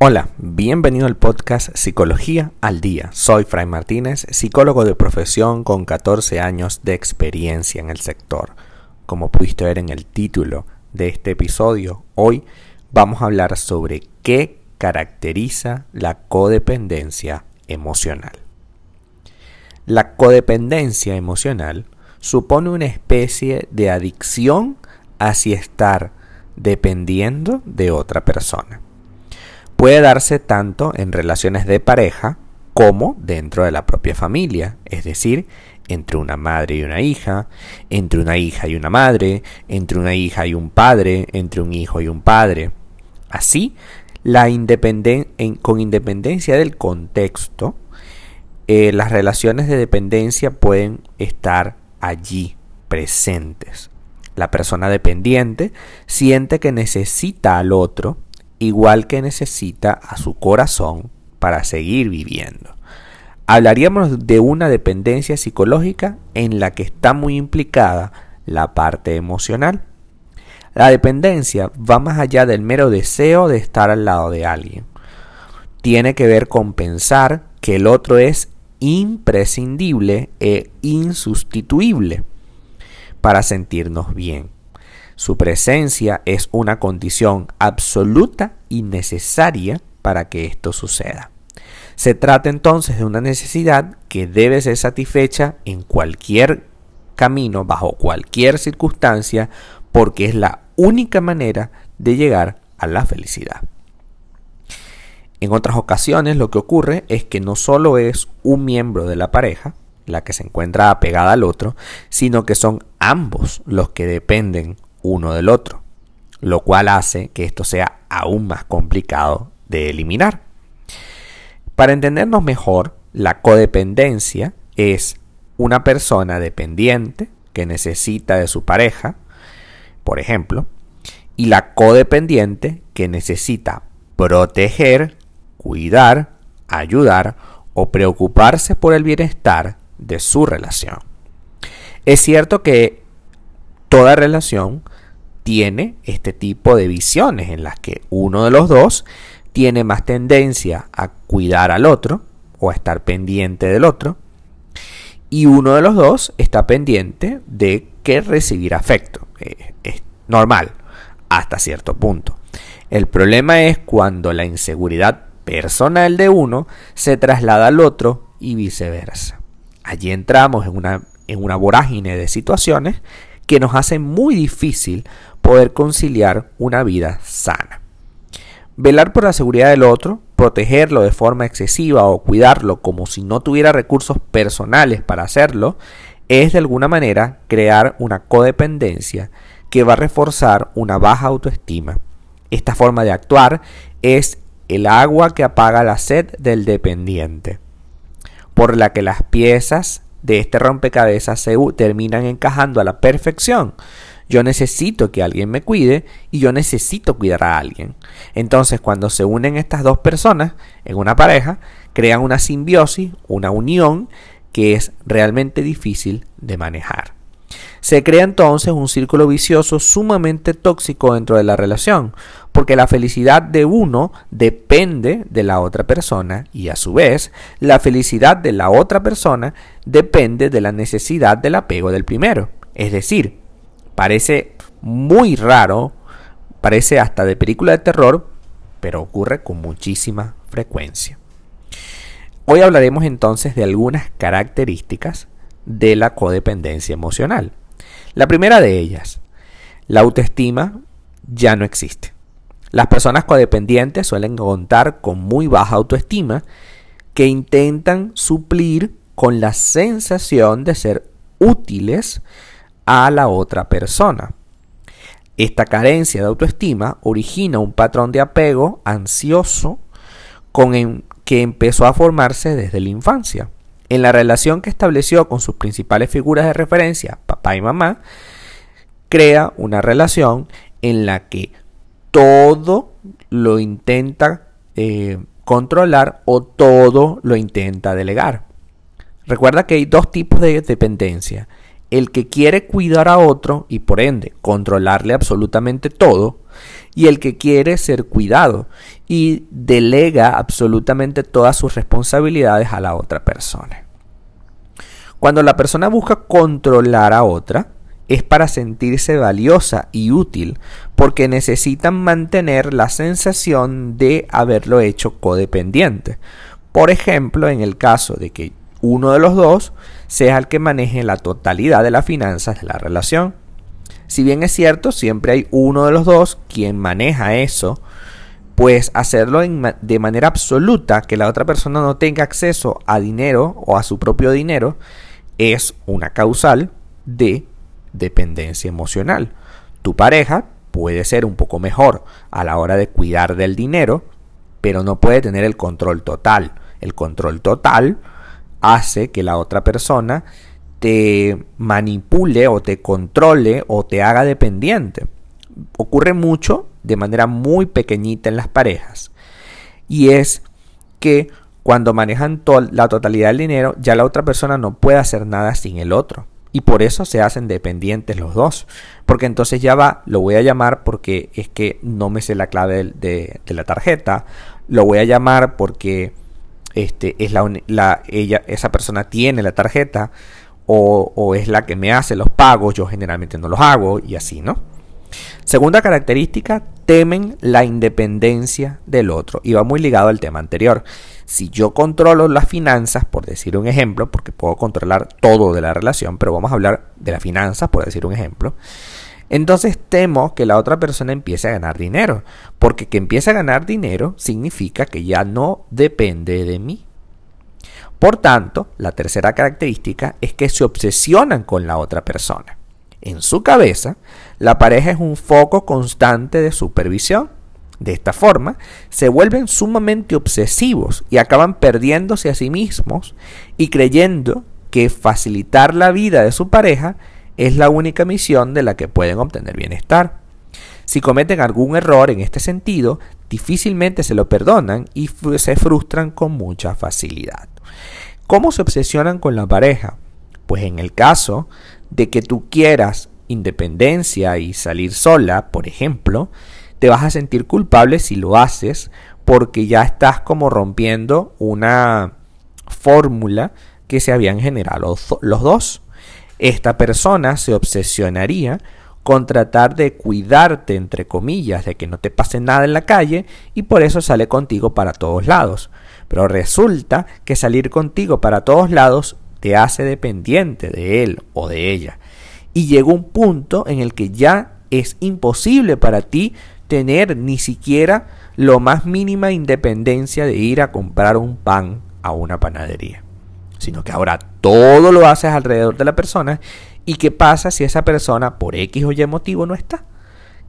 Hola, bienvenido al podcast Psicología al Día. Soy Fray Martínez, psicólogo de profesión con 14 años de experiencia en el sector. Como pudiste ver en el título de este episodio, hoy vamos a hablar sobre qué caracteriza la codependencia emocional. La codependencia emocional supone una especie de adicción hacia estar dependiendo de otra persona puede darse tanto en relaciones de pareja como dentro de la propia familia, es decir, entre una madre y una hija, entre una hija y una madre, entre una hija y un padre, entre un hijo y un padre. Así, la con independencia del contexto, eh, las relaciones de dependencia pueden estar allí presentes. La persona dependiente siente que necesita al otro igual que necesita a su corazón para seguir viviendo. Hablaríamos de una dependencia psicológica en la que está muy implicada la parte emocional. La dependencia va más allá del mero deseo de estar al lado de alguien. Tiene que ver con pensar que el otro es imprescindible e insustituible para sentirnos bien. Su presencia es una condición absoluta y necesaria para que esto suceda. Se trata entonces de una necesidad que debe ser satisfecha en cualquier camino, bajo cualquier circunstancia, porque es la única manera de llegar a la felicidad. En otras ocasiones lo que ocurre es que no solo es un miembro de la pareja la que se encuentra apegada al otro, sino que son ambos los que dependen uno del otro, lo cual hace que esto sea aún más complicado de eliminar. Para entendernos mejor, la codependencia es una persona dependiente que necesita de su pareja, por ejemplo, y la codependiente que necesita proteger, cuidar, ayudar o preocuparse por el bienestar de su relación. Es cierto que toda relación tiene este tipo de visiones en las que uno de los dos tiene más tendencia a cuidar al otro o a estar pendiente del otro y uno de los dos está pendiente de que recibir afecto. Eh, es normal hasta cierto punto. El problema es cuando la inseguridad personal de uno se traslada al otro y viceversa. Allí entramos en una, en una vorágine de situaciones que nos hace muy difícil poder conciliar una vida sana. Velar por la seguridad del otro, protegerlo de forma excesiva o cuidarlo como si no tuviera recursos personales para hacerlo, es de alguna manera crear una codependencia que va a reforzar una baja autoestima. Esta forma de actuar es el agua que apaga la sed del dependiente, por la que las piezas de este rompecabezas se terminan encajando a la perfección. Yo necesito que alguien me cuide y yo necesito cuidar a alguien. Entonces, cuando se unen estas dos personas en una pareja, crean una simbiosis, una unión que es realmente difícil de manejar. Se crea entonces un círculo vicioso sumamente tóxico dentro de la relación, porque la felicidad de uno depende de la otra persona y a su vez la felicidad de la otra persona depende de la necesidad del apego del primero. Es decir, parece muy raro, parece hasta de película de terror, pero ocurre con muchísima frecuencia. Hoy hablaremos entonces de algunas características de la codependencia emocional. La primera de ellas, la autoestima ya no existe. Las personas codependientes suelen contar con muy baja autoestima que intentan suplir con la sensación de ser útiles a la otra persona. Esta carencia de autoestima origina un patrón de apego ansioso con que empezó a formarse desde la infancia. En la relación que estableció con sus principales figuras de referencia, papá y mamá, crea una relación en la que todo lo intenta eh, controlar o todo lo intenta delegar. Recuerda que hay dos tipos de dependencia. El que quiere cuidar a otro y por ende controlarle absolutamente todo, y el que quiere ser cuidado y delega absolutamente todas sus responsabilidades a la otra persona. Cuando la persona busca controlar a otra, es para sentirse valiosa y útil, porque necesitan mantener la sensación de haberlo hecho codependiente. Por ejemplo, en el caso de que uno de los dos sea el que maneje la totalidad de las finanzas de la relación. Si bien es cierto, siempre hay uno de los dos quien maneja eso, pues hacerlo de manera absoluta, que la otra persona no tenga acceso a dinero o a su propio dinero, es una causal de dependencia emocional. Tu pareja puede ser un poco mejor a la hora de cuidar del dinero, pero no puede tener el control total. El control total hace que la otra persona te manipule o te controle o te haga dependiente. Ocurre mucho de manera muy pequeñita en las parejas. Y es que cuando manejan la totalidad del dinero, ya la otra persona no puede hacer nada sin el otro. Y por eso se hacen dependientes los dos. Porque entonces ya va, lo voy a llamar porque es que no me sé la clave de la tarjeta. Lo voy a llamar porque este, es la, ella, esa persona tiene la tarjeta o, o es la que me hace los pagos, yo generalmente no los hago y así, ¿no? Segunda característica, temen la independencia del otro y va muy ligado al tema anterior. Si yo controlo las finanzas, por decir un ejemplo, porque puedo controlar todo de la relación, pero vamos a hablar de las finanzas, por decir un ejemplo, entonces temo que la otra persona empiece a ganar dinero, porque que empiece a ganar dinero significa que ya no depende de mí. Por tanto, la tercera característica es que se obsesionan con la otra persona. En su cabeza, la pareja es un foco constante de supervisión. De esta forma, se vuelven sumamente obsesivos y acaban perdiéndose a sí mismos y creyendo que facilitar la vida de su pareja es la única misión de la que pueden obtener bienestar. Si cometen algún error en este sentido, difícilmente se lo perdonan y se frustran con mucha facilidad. ¿Cómo se obsesionan con la pareja? Pues en el caso de que tú quieras independencia y salir sola, por ejemplo, te vas a sentir culpable si lo haces porque ya estás como rompiendo una fórmula que se habían generado los dos. Esta persona se obsesionaría con tratar de cuidarte, entre comillas, de que no te pase nada en la calle y por eso sale contigo para todos lados. Pero resulta que salir contigo para todos lados te hace dependiente de él o de ella. Y llega un punto en el que ya es imposible para ti tener ni siquiera lo más mínima independencia de ir a comprar un pan a una panadería sino que ahora todo lo haces alrededor de la persona. ¿Y qué pasa si esa persona por X o Y motivo no está?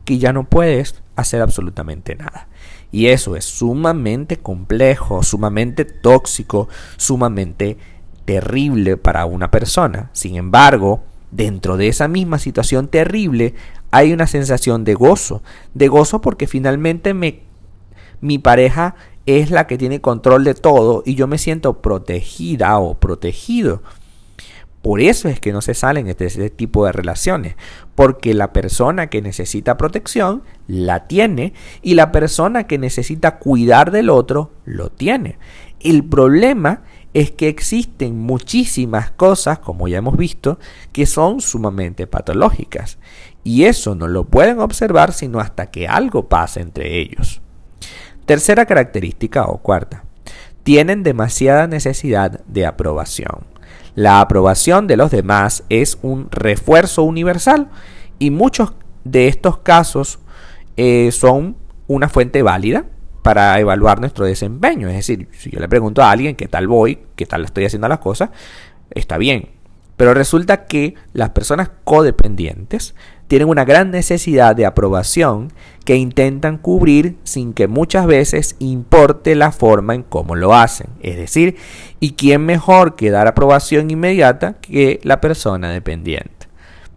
Que ya no puedes hacer absolutamente nada. Y eso es sumamente complejo, sumamente tóxico, sumamente terrible para una persona. Sin embargo, dentro de esa misma situación terrible hay una sensación de gozo. De gozo porque finalmente me, mi pareja es la que tiene control de todo y yo me siento protegida o protegido. Por eso es que no se salen de este tipo de relaciones, porque la persona que necesita protección la tiene y la persona que necesita cuidar del otro lo tiene. El problema es que existen muchísimas cosas, como ya hemos visto, que son sumamente patológicas y eso no lo pueden observar sino hasta que algo pasa entre ellos. Tercera característica o cuarta, tienen demasiada necesidad de aprobación. La aprobación de los demás es un refuerzo universal y muchos de estos casos eh, son una fuente válida para evaluar nuestro desempeño. Es decir, si yo le pregunto a alguien qué tal voy, qué tal estoy haciendo las cosas, está bien. Pero resulta que las personas codependientes tienen una gran necesidad de aprobación que intentan cubrir sin que muchas veces importe la forma en cómo lo hacen. Es decir, ¿y quién mejor que dar aprobación inmediata que la persona dependiente?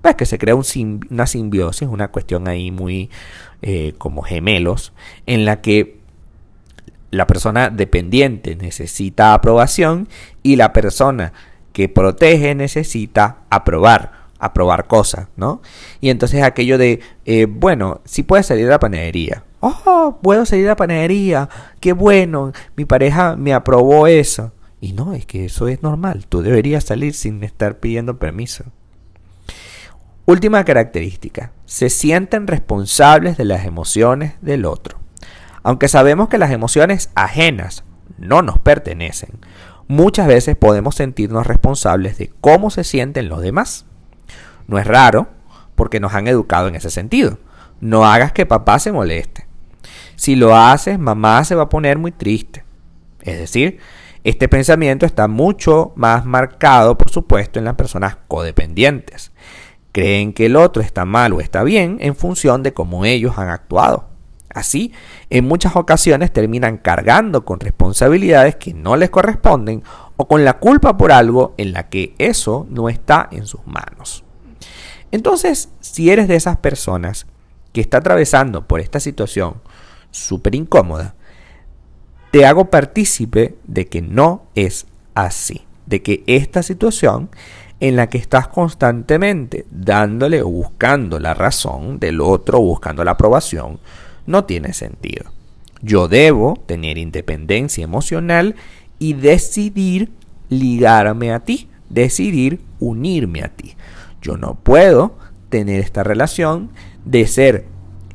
Pues que se crea una simbiosis, una cuestión ahí muy eh, como gemelos, en la que la persona dependiente necesita aprobación y la persona que protege necesita aprobar a probar cosas, ¿no? Y entonces aquello de, eh, bueno, sí puedes salir a la panadería. Oh, puedo salir a la panadería. Qué bueno, mi pareja me aprobó eso. Y no, es que eso es normal. Tú deberías salir sin estar pidiendo permiso. Última característica. Se sienten responsables de las emociones del otro. Aunque sabemos que las emociones ajenas no nos pertenecen, muchas veces podemos sentirnos responsables de cómo se sienten los demás. No es raro, porque nos han educado en ese sentido. No hagas que papá se moleste. Si lo haces, mamá se va a poner muy triste. Es decir, este pensamiento está mucho más marcado, por supuesto, en las personas codependientes. Creen que el otro está mal o está bien en función de cómo ellos han actuado. Así, en muchas ocasiones terminan cargando con responsabilidades que no les corresponden o con la culpa por algo en la que eso no está en sus manos. Entonces, si eres de esas personas que está atravesando por esta situación súper incómoda, te hago partícipe de que no es así, de que esta situación en la que estás constantemente dándole o buscando la razón del otro, buscando la aprobación, no tiene sentido. Yo debo tener independencia emocional y decidir ligarme a ti, decidir unirme a ti. Yo no puedo tener esta relación de ser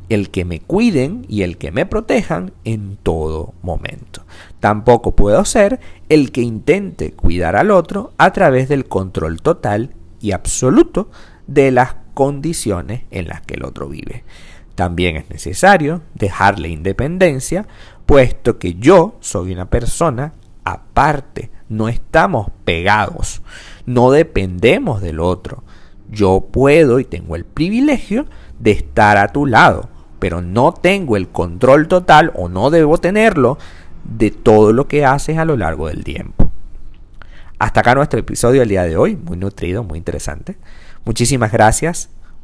el que me cuiden y el que me protejan en todo momento. Tampoco puedo ser el que intente cuidar al otro a través del control total y absoluto de las condiciones en las que el otro vive. También es necesario dejarle independencia, puesto que yo soy una persona aparte, no estamos pegados, no dependemos del otro. Yo puedo y tengo el privilegio de estar a tu lado, pero no tengo el control total o no debo tenerlo de todo lo que haces a lo largo del tiempo. Hasta acá nuestro episodio del día de hoy, muy nutrido, muy interesante. Muchísimas gracias